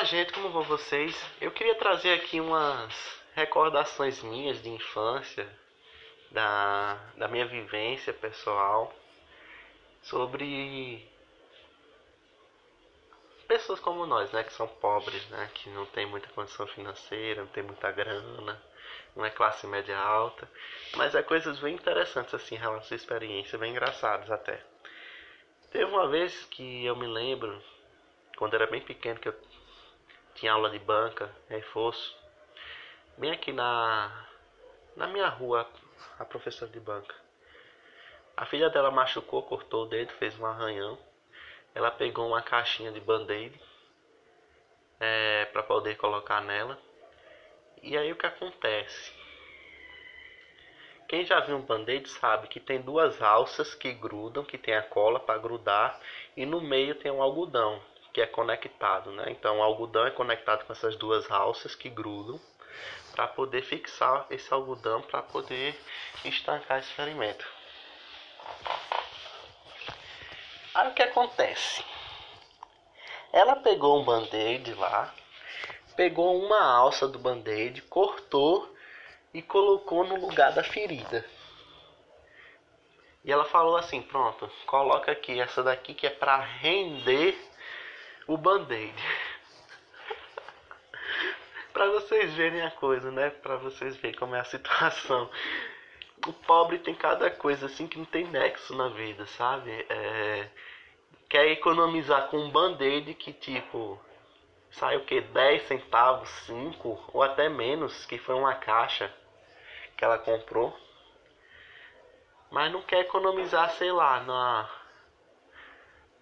Olá, gente, como vão vocês? Eu queria trazer aqui umas recordações minhas de infância, da, da minha vivência pessoal, sobre pessoas como nós, né, que são pobres, né, que não tem muita condição financeira, não tem muita grana, não é classe média alta, mas é coisas bem interessantes assim em relação à experiência, bem engraçadas até. Teve uma vez que eu me lembro, quando era bem pequeno, que eu tinha aula de banca, reforço. Bem aqui na, na minha rua, a professora de banca. A filha dela machucou, cortou o dedo, fez um arranhão. Ela pegou uma caixinha de band-aid é, para poder colocar nela. E aí o que acontece? Quem já viu um band-aid sabe que tem duas alças que grudam, que tem a cola para grudar, e no meio tem um algodão que é conectado, né? Então o algodão é conectado com essas duas alças que grudam para poder fixar esse algodão para poder estancar esse ferimento. Aí o que acontece? Ela pegou um band-aid lá, pegou uma alça do band-aid, cortou e colocou no lugar da ferida. E ela falou assim: "Pronto, coloca aqui essa daqui que é para render o band-aid. para vocês verem a coisa, né? Para vocês verem como é a situação. O pobre tem cada coisa assim que não tem nexo na vida, sabe? É... Quer economizar com um band-aid que tipo sai o que 10 centavos, 5 ou até menos, que foi uma caixa que ela comprou. Mas não quer economizar, sei lá, na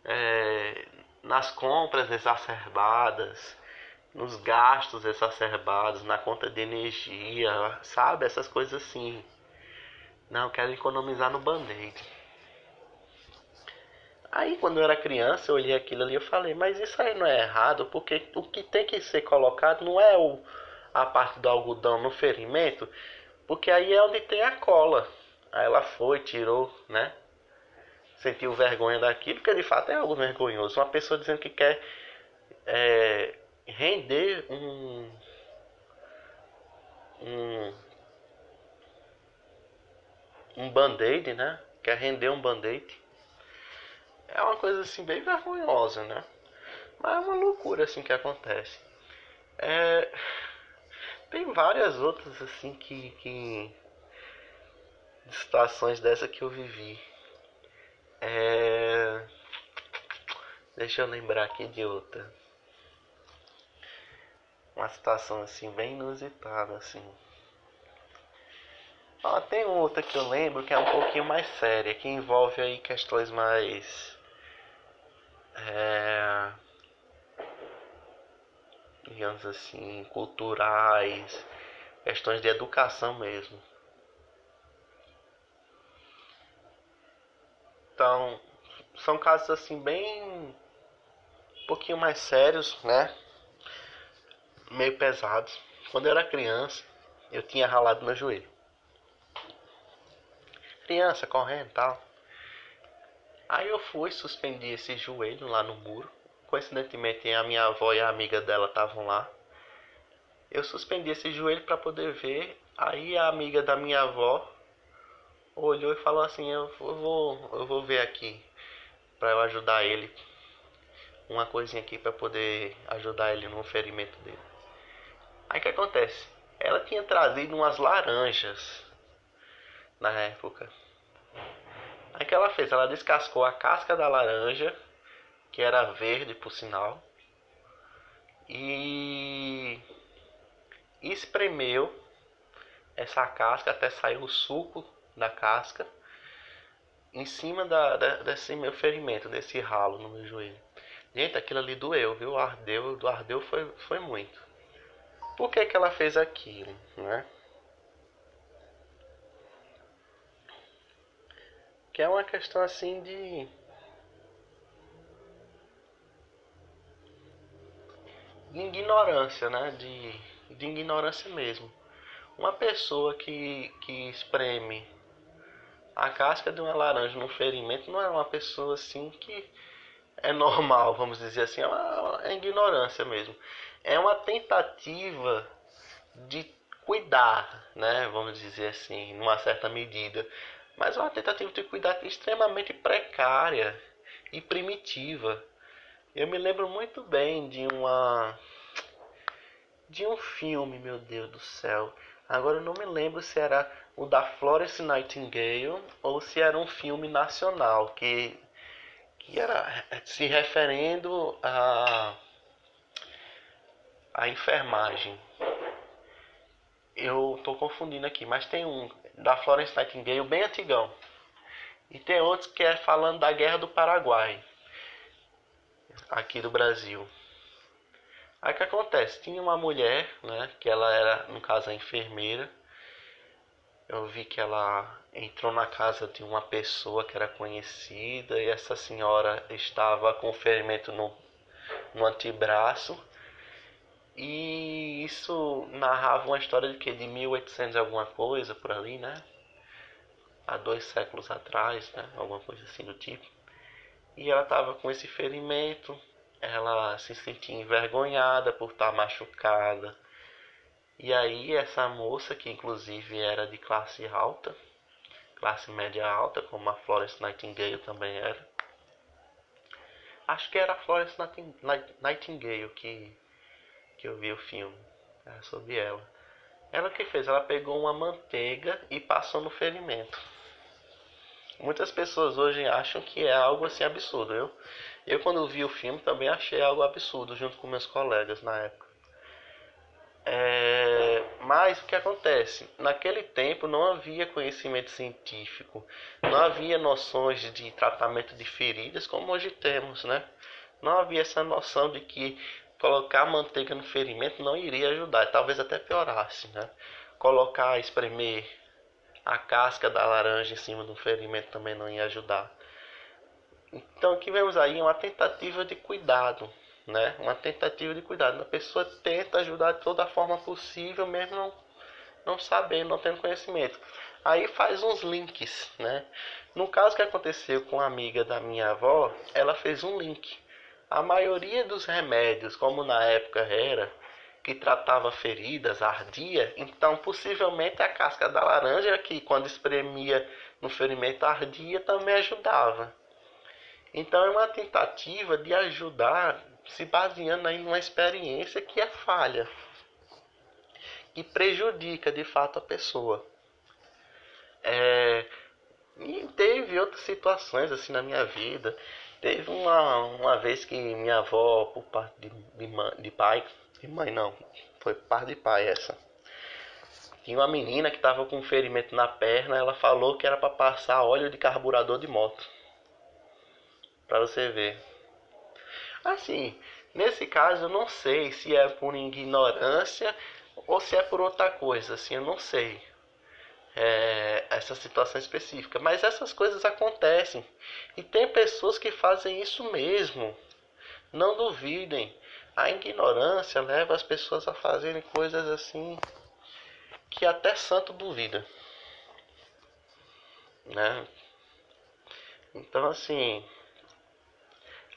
é, nas compras exacerbadas, nos gastos exacerbados, na conta de energia, sabe? Essas coisas assim. Não, quero economizar no band-aid. Aí quando eu era criança, eu olhei aquilo ali e falei, mas isso aí não é errado, porque o que tem que ser colocado não é o, a parte do algodão no ferimento, porque aí é onde tem a cola. Aí ela foi, tirou, né? Sentiu vergonha daquilo, porque de fato é algo vergonhoso. Uma pessoa dizendo que quer é, render um, um, um band-aid, né? Quer render um band-aid. É uma coisa assim bem vergonhosa, né? Mas é uma loucura assim que acontece. É, tem várias outras assim que, que situações dessa que eu vivi. É... Deixa eu lembrar aqui de outra. Uma situação assim bem inusitada assim. Ó, tem outra que eu lembro que é um pouquinho mais séria, que envolve aí questões mais é, digamos assim, culturais, questões de educação mesmo. Então, são casos assim bem um pouquinho mais sérios, né? Meio pesados. Quando eu era criança, eu tinha ralado meu joelho. Criança correndo, tal. Aí eu fui, suspendi esse joelho lá no muro. Coincidentemente, a minha avó e a amiga dela estavam lá. Eu suspendi esse joelho para poder ver. Aí a amiga da minha avó olhou e falou assim: Eu vou, eu vou ver aqui para eu ajudar ele. Uma coisinha aqui para poder ajudar ele no ferimento dele. Aí o que acontece? Ela tinha trazido umas laranjas na época. Aí o que ela fez? Ela descascou a casca da laranja, que era verde por sinal, e espremeu essa casca até sair o suco da casca em cima da, da, desse meu ferimento, desse ralo no meu joelho. Gente, aquilo ali doeu, viu? Ardeu, ardeu foi, foi muito. Por que, que ela fez aquilo, né? Que é uma questão assim de. de ignorância, né? De, de ignorância mesmo. Uma pessoa que, que espreme a casca de uma laranja no ferimento não é uma pessoa assim que é normal, vamos dizer assim, é, uma, é ignorância mesmo. É uma tentativa de cuidar, né, vamos dizer assim, numa certa medida. Mas é uma tentativa de cuidar extremamente precária e primitiva. Eu me lembro muito bem de uma de um filme, meu Deus do céu. Agora eu não me lembro se era o da Florence Nightingale ou se era um filme nacional que que era se referendo a a enfermagem. Eu estou confundindo aqui, mas tem um da Florence Nightingale bem antigão. E tem outros que é falando da Guerra do Paraguai, aqui do Brasil. Aí o que acontece? Tinha uma mulher, né, que ela era, no caso, a enfermeira. Eu vi que ela entrou na casa de uma pessoa que era conhecida e essa senhora estava com ferimento no, no antebraço. E isso narrava uma história de que de 1800 alguma coisa por ali, né? Há dois séculos atrás, né? Alguma coisa assim do tipo. E ela estava com esse ferimento, ela se sentia envergonhada por estar machucada. E aí essa moça, que inclusive era de classe alta, classe média alta, como a Florence Nightingale também era. Acho que era a Florence Nightingale que, que eu vi o filme é, sobre ela. Ela que fez? Ela pegou uma manteiga e passou no ferimento. Muitas pessoas hoje acham que é algo assim absurdo. Eu, eu quando vi o filme também achei algo absurdo junto com meus colegas na época. É, mas o que acontece? Naquele tempo não havia conhecimento científico, não havia noções de tratamento de feridas como hoje temos, né? Não havia essa noção de que colocar manteiga no ferimento não iria ajudar, talvez até piorasse, né? Colocar, espremer a casca da laranja em cima do ferimento também não ia ajudar. Então aqui vemos aí uma tentativa de cuidado, né? Uma tentativa de cuidado. A pessoa tenta ajudar de toda forma possível, mesmo não, não sabendo, não tendo conhecimento. Aí faz uns links, né? No caso que aconteceu com a amiga da minha avó, ela fez um link. A maioria dos remédios, como na época era, que tratava feridas, ardia, então possivelmente a casca da laranja, que quando espremia no ferimento ardia, também ajudava. Então é uma tentativa de ajudar se baseando aí numa experiência que é falha, que prejudica de fato a pessoa. É, e teve outras situações assim na minha vida. Teve uma, uma vez que minha avó, por parte de, de, mãe, de pai, de mãe não, foi por parte de pai essa. Tinha uma menina que estava com um ferimento na perna, ela falou que era para passar óleo de carburador de moto. Para você ver. Assim, nesse caso eu não sei se é por ignorância ou se é por outra coisa, assim, eu não sei. É, essa situação específica, mas essas coisas acontecem e tem pessoas que fazem isso mesmo. Não duvidem, a ignorância leva as pessoas a fazerem coisas assim que até santo duvida, né? Então assim,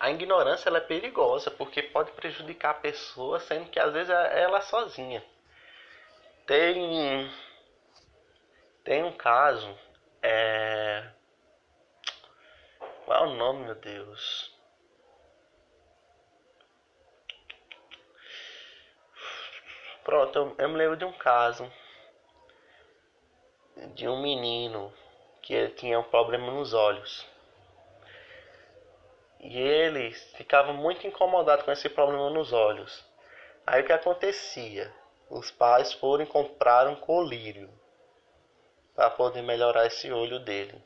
a ignorância é perigosa porque pode prejudicar a pessoa, sendo que às vezes é ela sozinha. Tem tem um caso é qual é o nome, meu Deus? Pronto, eu, eu me lembro de um caso de um menino que ele tinha um problema nos olhos. E ele ficava muito incomodado com esse problema nos olhos. Aí o que acontecia? Os pais foram comprar um colírio para poder melhorar esse olho dele.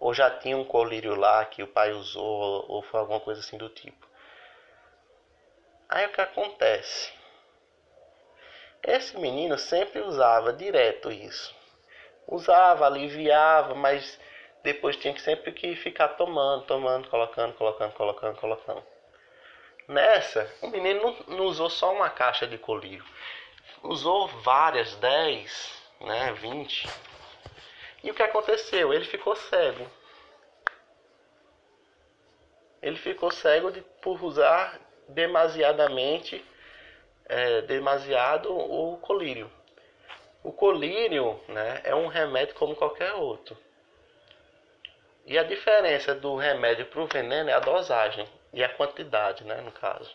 Ou já tinha um colírio lá que o pai usou, ou foi alguma coisa assim do tipo. Aí o que acontece? Esse menino sempre usava direto isso. Usava, aliviava, mas depois tinha que sempre que ficar tomando, tomando, colocando, colocando, colocando, colocando. Nessa, o menino não, não usou só uma caixa de colírio. Usou várias, 10, né, 20. E o que aconteceu? Ele ficou cego. ele ficou cego de, por usar demasiadamente, é, demasiado o colírio. O colírio né, é um remédio como qualquer outro. E a diferença do remédio para o veneno é a dosagem e a quantidade, né, no caso.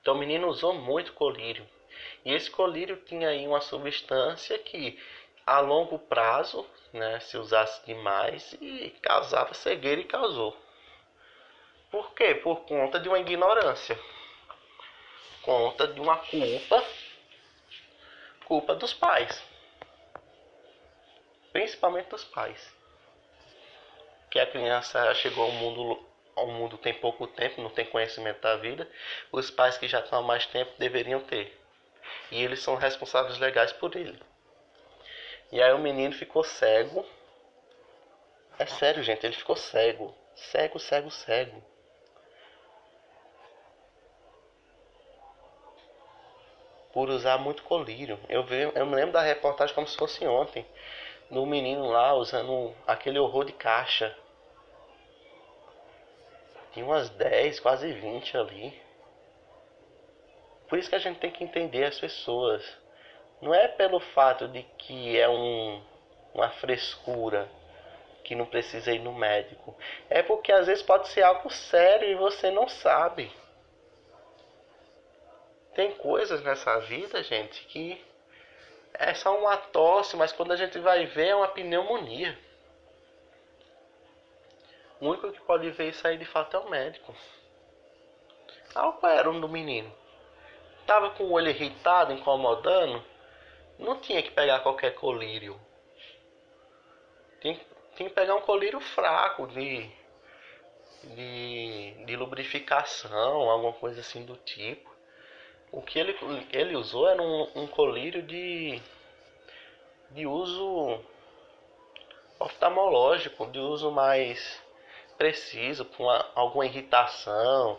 Então o menino usou muito colírio. E esse colírio tinha aí uma substância que a longo prazo, né, se usasse demais, e causava cegueira e causou. Por quê? Por conta de uma ignorância. Conta de uma culpa. Culpa dos pais. Principalmente dos pais. Que a criança chegou ao mundo ao mundo tem pouco tempo, não tem conhecimento da vida, os pais que já estão há mais tempo deveriam ter. E eles são responsáveis legais por ele. E aí o menino ficou cego. É sério, gente, ele ficou cego. Cego, cego, cego. Por usar muito colírio. Eu, vi, eu me lembro da reportagem como se fosse ontem. Do menino lá usando aquele horror de caixa tinha umas 10, quase 20 ali. Por isso que a gente tem que entender as pessoas. Não é pelo fato de que é um, uma frescura que não precisa ir no médico. É porque às vezes pode ser algo sério e você não sabe. Tem coisas nessa vida, gente, que é só uma tosse, mas quando a gente vai ver é uma pneumonia. O único que pode ver isso aí de fato é o médico. Ah, qual era o do menino? Tava com o olho irritado, incomodando. Não tinha que pegar qualquer colírio. Tinha, tinha que pegar um colírio fraco de, de, de lubrificação, alguma coisa assim do tipo. O que ele, ele usou era um, um colírio de, de uso oftalmológico, de uso mais preciso, com uma, alguma irritação,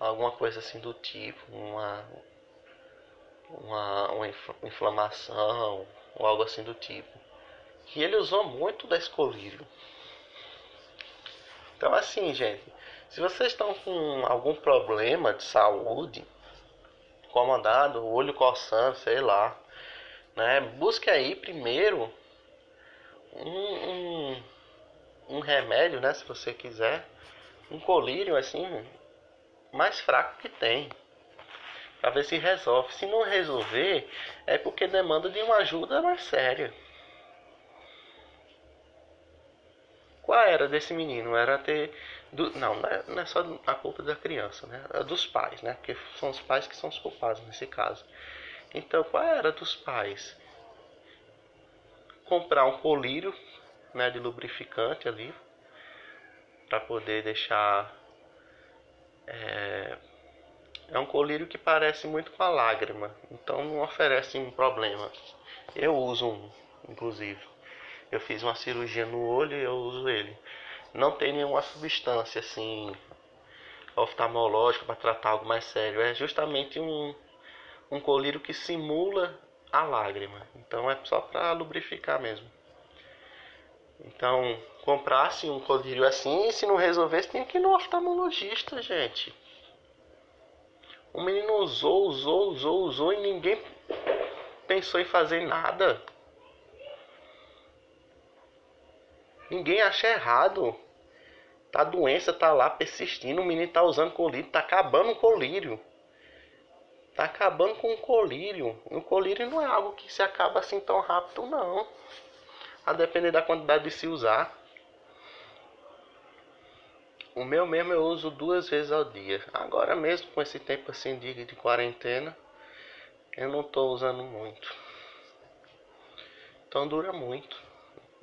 alguma coisa assim do tipo, uma, uma, uma inflamação ou algo assim do tipo. Que ele usou muito da escolírio. Então assim, gente, se vocês estão com algum problema de saúde, incomodado, olho coçando, sei lá, né? Busque aí primeiro um, um um remédio, né, se você quiser, um colírio assim, mais fraco que tem, para ver se resolve. Se não resolver, é porque demanda de uma ajuda mais séria. Qual era desse menino? Era ter. Do, não, não é, só a culpa da criança, né? É dos pais, né? Porque são os pais que são os culpados nesse caso. Então, qual era dos pais? Comprar um colírio né, de lubrificante ali para poder deixar é, é um colírio que parece muito com a lágrima, então não oferece um problema. Eu uso um, inclusive. Eu fiz uma cirurgia no olho e eu uso ele. Não tem nenhuma substância assim oftalmológica para tratar algo mais sério. É justamente um, um colírio que simula a lágrima. Então é só para lubrificar mesmo. Então, comprasse um colírio assim e se não resolvesse, tinha que ir no oftalmologista, gente. O menino usou, usou, usou, usou e ninguém pensou em fazer nada. Ninguém acha errado. A doença tá lá persistindo, o menino tá usando colírio, tá acabando o colírio. Tá acabando com o colírio. O colírio não é algo que se acaba assim tão rápido, não a depender da quantidade de se usar. O meu mesmo eu uso duas vezes ao dia. Agora mesmo com esse tempo assim de, de quarentena, eu não estou usando muito. Então dura muito,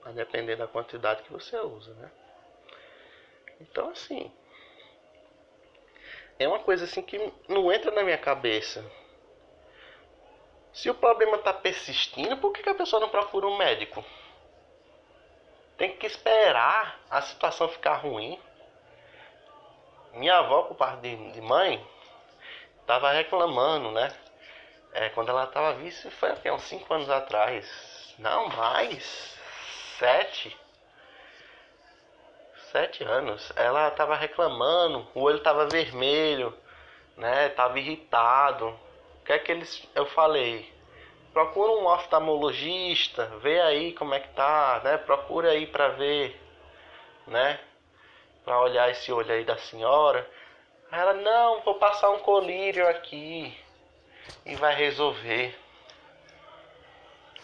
a depender da quantidade que você usa, né? Então assim, é uma coisa assim que não entra na minha cabeça. Se o problema está persistindo, por que, que a pessoa não procura um médico? Tem que esperar a situação ficar ruim. Minha avó, por parte de, mãe, estava reclamando, né? É, quando ela estava vice, foi até uns 5 anos atrás. Não, mais. Sete. Sete anos, ela tava reclamando, o olho tava vermelho, né? Tava irritado. O que é que eles. Eu falei, procura um oftalmologista, vê aí como é que tá, né? Procura aí para ver, né? Para olhar esse olho aí da senhora. Ela, não, vou passar um colírio aqui e vai resolver.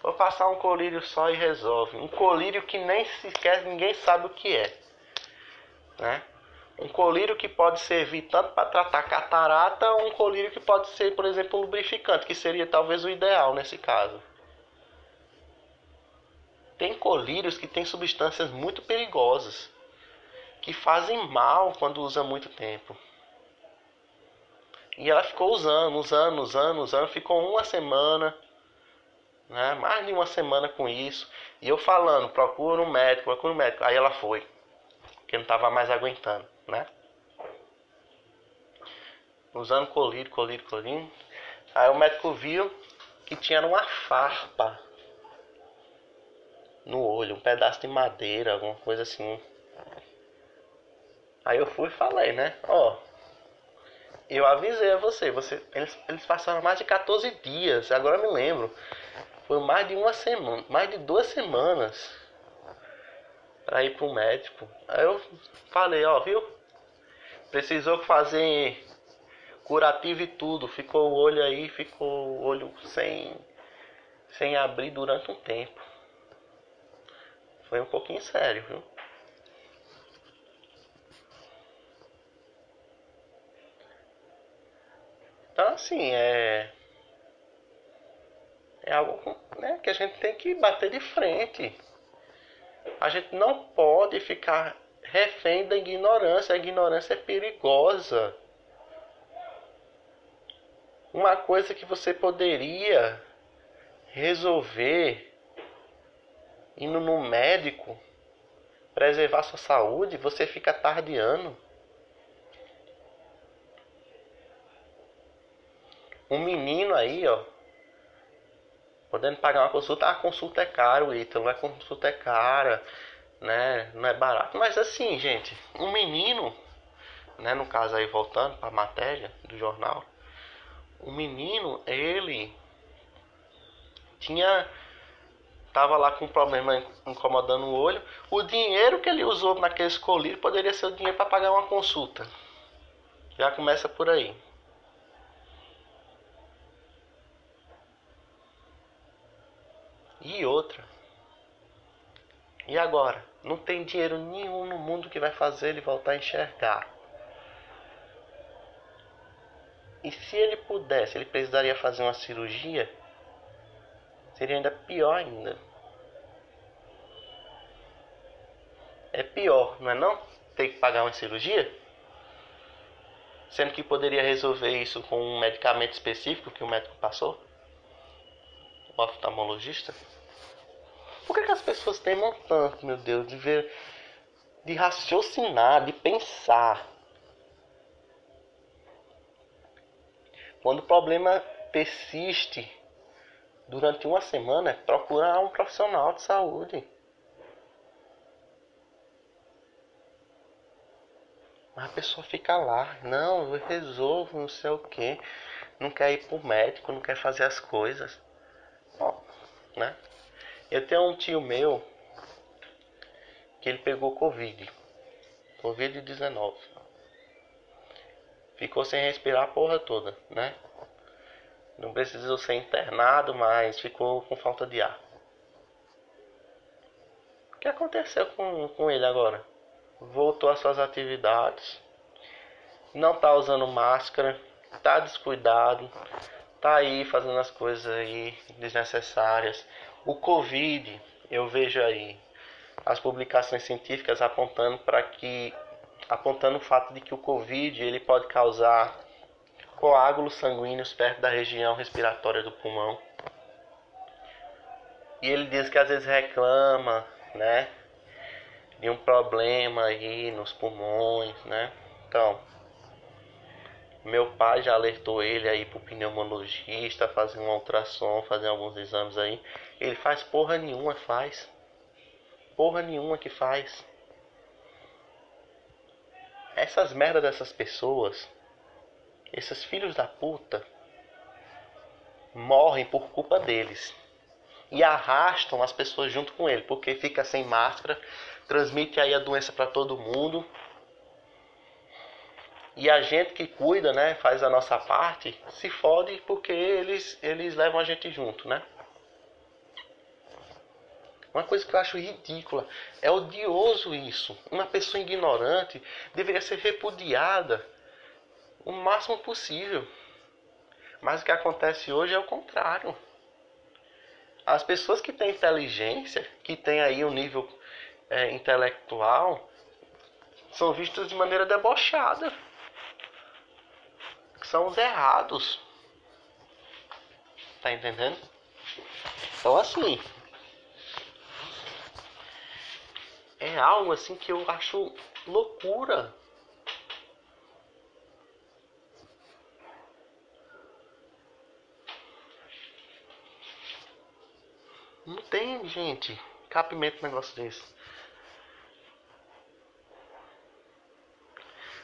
Vou passar um colírio só e resolve. Um colírio que nem sequer ninguém sabe o que é. Né? Um colírio que pode servir tanto para tratar catarata, ou um colírio que pode ser, por exemplo, lubrificante, que seria talvez o ideal nesse caso. Tem colírios que têm substâncias muito perigosas, que fazem mal quando usa muito tempo. E ela ficou usando, usando, usando, usando, ficou uma semana, né? mais de uma semana com isso. E eu falando, procura um médico, procura um médico. Aí ela foi, porque não estava mais aguentando né? Usando colírio, colírio, colírio. Aí o médico viu que tinha uma farpa no olho, um pedaço de madeira, alguma coisa assim. Aí eu fui e falei, né? Ó, eu avisei a você, você eles, eles passaram mais de 14 dias, agora eu me lembro. Foi mais de uma semana, mais de duas semanas para ir pro médico. Aí eu falei, ó, viu? Precisou fazer curativo e tudo. Ficou o olho aí, ficou o olho sem, sem abrir durante um tempo. Foi um pouquinho sério, viu? Então assim, é. É algo né, que a gente tem que bater de frente. A gente não pode ficar refém da ignorância. A ignorância é perigosa. Uma coisa que você poderia resolver indo no médico, preservar sua saúde, você fica tardeando. Um menino aí, ó, podendo pagar uma consulta, a consulta é caro, Ítalo, a consulta é cara né? Não é barato. Mas assim, gente, um menino, né? No caso aí, voltando para a matéria do jornal, o menino, ele tinha tava lá com um problema incomodando o olho. O dinheiro que ele usou naquele colírio poderia ser o dinheiro para pagar uma consulta. Já começa por aí. E outra, e agora? Não tem dinheiro nenhum no mundo que vai fazer ele voltar a enxergar. E se ele pudesse, ele precisaria fazer uma cirurgia, seria ainda pior ainda. É pior, não é não? Ter que pagar uma cirurgia? Sendo que poderia resolver isso com um medicamento específico que o médico passou? Oftalmologista? Por que, que as pessoas temem tanto, meu Deus, de ver, de raciocinar, de pensar? Quando o problema persiste durante uma semana, é procurar um profissional de saúde. Mas a pessoa fica lá, não, eu resolvo, não sei o que, não quer ir pro médico, não quer fazer as coisas. Né? Eu tenho um tio meu que ele pegou Covid. Covid-19. Ficou sem respirar a porra toda, né? Não precisou ser internado, mas ficou com falta de ar. O que aconteceu com, com ele agora? Voltou às suas atividades. Não tá usando máscara. Tá descuidado. Tá aí fazendo as coisas aí desnecessárias. O Covid, eu vejo aí as publicações científicas apontando para que apontando o fato de que o Covid ele pode causar coágulos sanguíneos perto da região respiratória do pulmão. E ele diz que às vezes reclama, né, de um problema aí nos pulmões, né? Então, meu pai já alertou ele aí pro pneumologista, fazer um ultrassom, fazer alguns exames aí. Ele faz porra nenhuma, faz. Porra nenhuma que faz. essas merdas dessas pessoas, esses filhos da puta, morrem por culpa deles. E arrastam as pessoas junto com ele, porque fica sem máscara, transmite aí a doença para todo mundo. E a gente que cuida, né, faz a nossa parte, se fode porque eles eles levam a gente junto, né? Uma coisa que eu acho ridícula. É odioso isso. Uma pessoa ignorante deveria ser repudiada o máximo possível. Mas o que acontece hoje é o contrário. As pessoas que têm inteligência, que têm aí um nível é, intelectual, são vistas de maneira debochada. São os errados. Tá entendendo? Então assim, é algo assim que eu acho loucura. Não tem, gente, capimento negócio desse.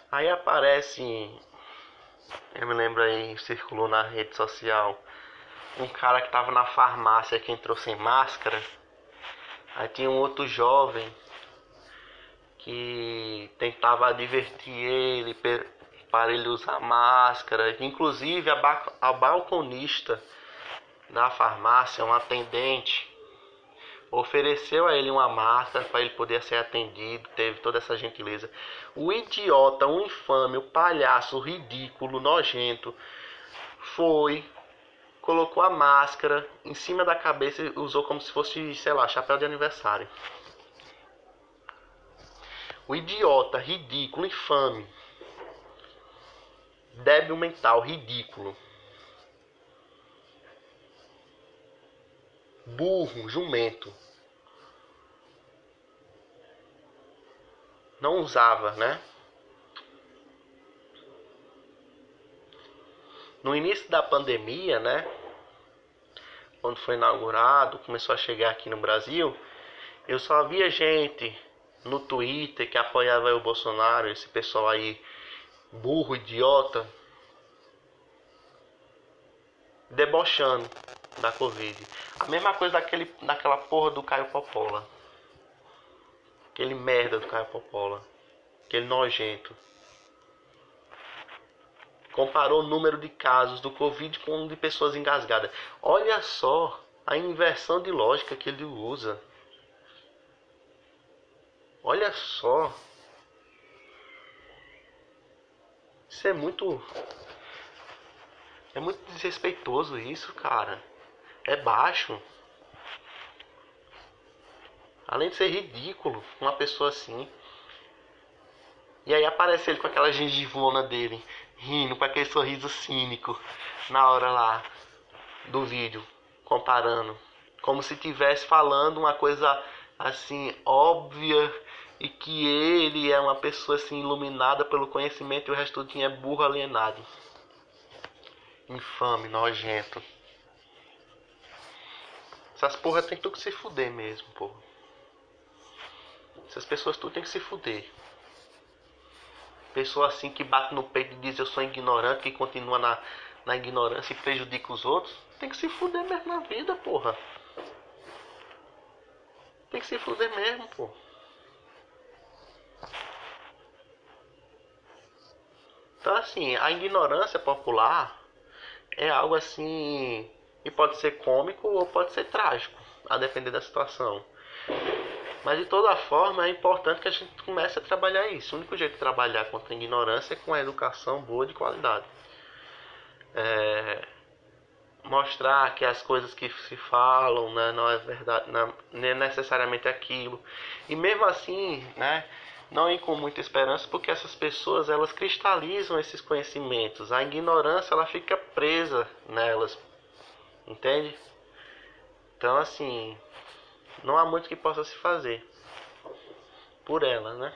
Aí aparece, eu me lembro aí, circulou na rede social, um cara que tava na farmácia que entrou sem máscara. Aí tinha um outro jovem que tentava advertir ele para ele usar máscara. Inclusive a, ba a balconista da farmácia, um atendente, ofereceu a ele uma máscara para ele poder ser atendido, teve toda essa gentileza. O idiota, o infame, o palhaço, o ridículo, nojento, foi, colocou a máscara em cima da cabeça e usou como se fosse, sei lá, chapéu de aniversário. O idiota, ridículo, infame. Débil mental, ridículo. Burro, jumento. Não usava, né? No início da pandemia, né? Quando foi inaugurado, começou a chegar aqui no Brasil, eu só via gente no Twitter que apoiava o Bolsonaro, esse pessoal aí burro, idiota, debochando da Covid. A mesma coisa daquele, daquela porra do Caio Popola. Aquele merda do Caio Popola. Aquele nojento. Comparou o número de casos do Covid com o de pessoas engasgadas. Olha só a inversão de lógica que ele usa. Olha só. Isso é muito. É muito desrespeitoso isso, cara. É baixo. Além de ser ridículo, uma pessoa assim. E aí aparece ele com aquela gengivona dele, rindo, com aquele sorriso cínico na hora lá do vídeo, comparando. Como se estivesse falando uma coisa assim óbvia e que ele é uma pessoa assim iluminada pelo conhecimento e o resto é burro alienado. Infame, nojento. Essas porra tem tudo que se fuder mesmo, porra. Essas pessoas tudo tem que se fuder. Pessoa assim que bate no peito e diz eu sou ignorante, que continua na, na ignorância e prejudica os outros, tem que se fuder mesmo na vida, porra. Tem que se fuder mesmo, porra. Então, assim, a ignorância popular é algo assim. E pode ser cômico ou pode ser trágico, a depender da situação. Mas de toda forma é importante que a gente comece a trabalhar isso. O único jeito de trabalhar contra a ignorância é com a educação boa de qualidade. É, mostrar que as coisas que se falam né, não é verdade, não, não é necessariamente aquilo. E mesmo assim, né, não ir com muita esperança, porque essas pessoas elas cristalizam esses conhecimentos. A ignorância ela fica presa nelas, entende? Então assim, não há muito que possa se fazer por elas, né?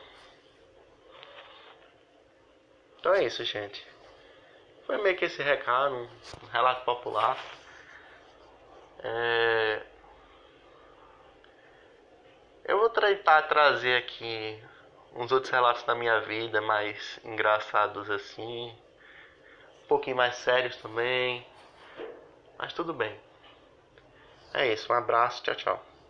Então é isso, gente. Foi meio que esse recado, um relato popular. É... Eu vou tentar trazer aqui uns outros relatos da minha vida mais engraçados assim, um pouquinho mais sérios também. Mas tudo bem. É isso, um abraço, tchau, tchau.